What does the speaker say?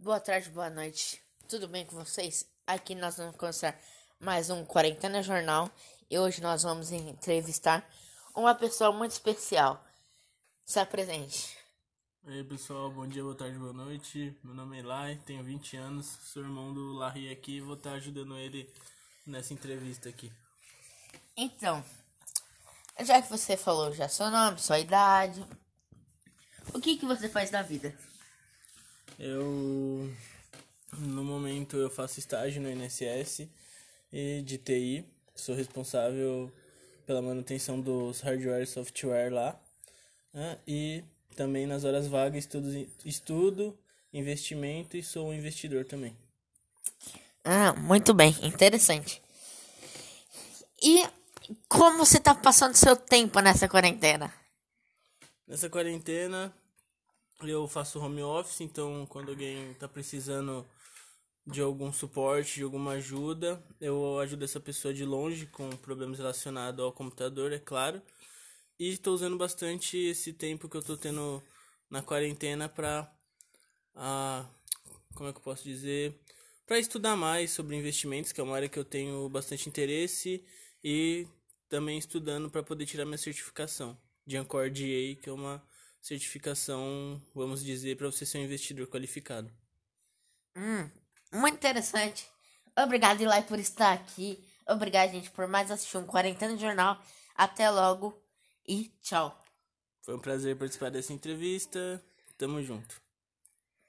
Boa tarde, boa noite. Tudo bem com vocês? Aqui nós vamos começar mais um Quarentena Jornal e hoje nós vamos entrevistar uma pessoa muito especial. Se apresente. E aí pessoal, bom dia, boa tarde, boa noite. Meu nome é Lai, tenho 20 anos, sou irmão do Larry aqui e vou estar ajudando ele nessa entrevista aqui. Então, já que você falou já seu nome, sua idade, o que, que você faz da vida? Eu, no momento, eu faço estágio no INSS e de TI. Sou responsável pela manutenção dos hardware e software lá. Né? E também nas horas vagas estudo, estudo investimento e sou um investidor também. Ah, muito bem, interessante. E como você está passando seu tempo nessa quarentena? Nessa quarentena, eu faço home office, então quando alguém está precisando de algum suporte, de alguma ajuda, eu ajudo essa pessoa de longe com problemas relacionados ao computador, é claro. E estou usando bastante esse tempo que eu estou tendo na quarentena para ah, como é que eu posso dizer, para estudar mais sobre investimentos, que é uma área que eu tenho bastante interesse e também estudando para poder tirar minha certificação de Anchor DA, que é uma certificação, vamos dizer, para você ser um investidor qualificado. Hum, muito interessante. Obrigado, Eli, por estar aqui. Obrigado, gente, por mais assistir um Quarentena Jornal. Até logo e tchau. Foi um prazer participar dessa entrevista. Tamo junto.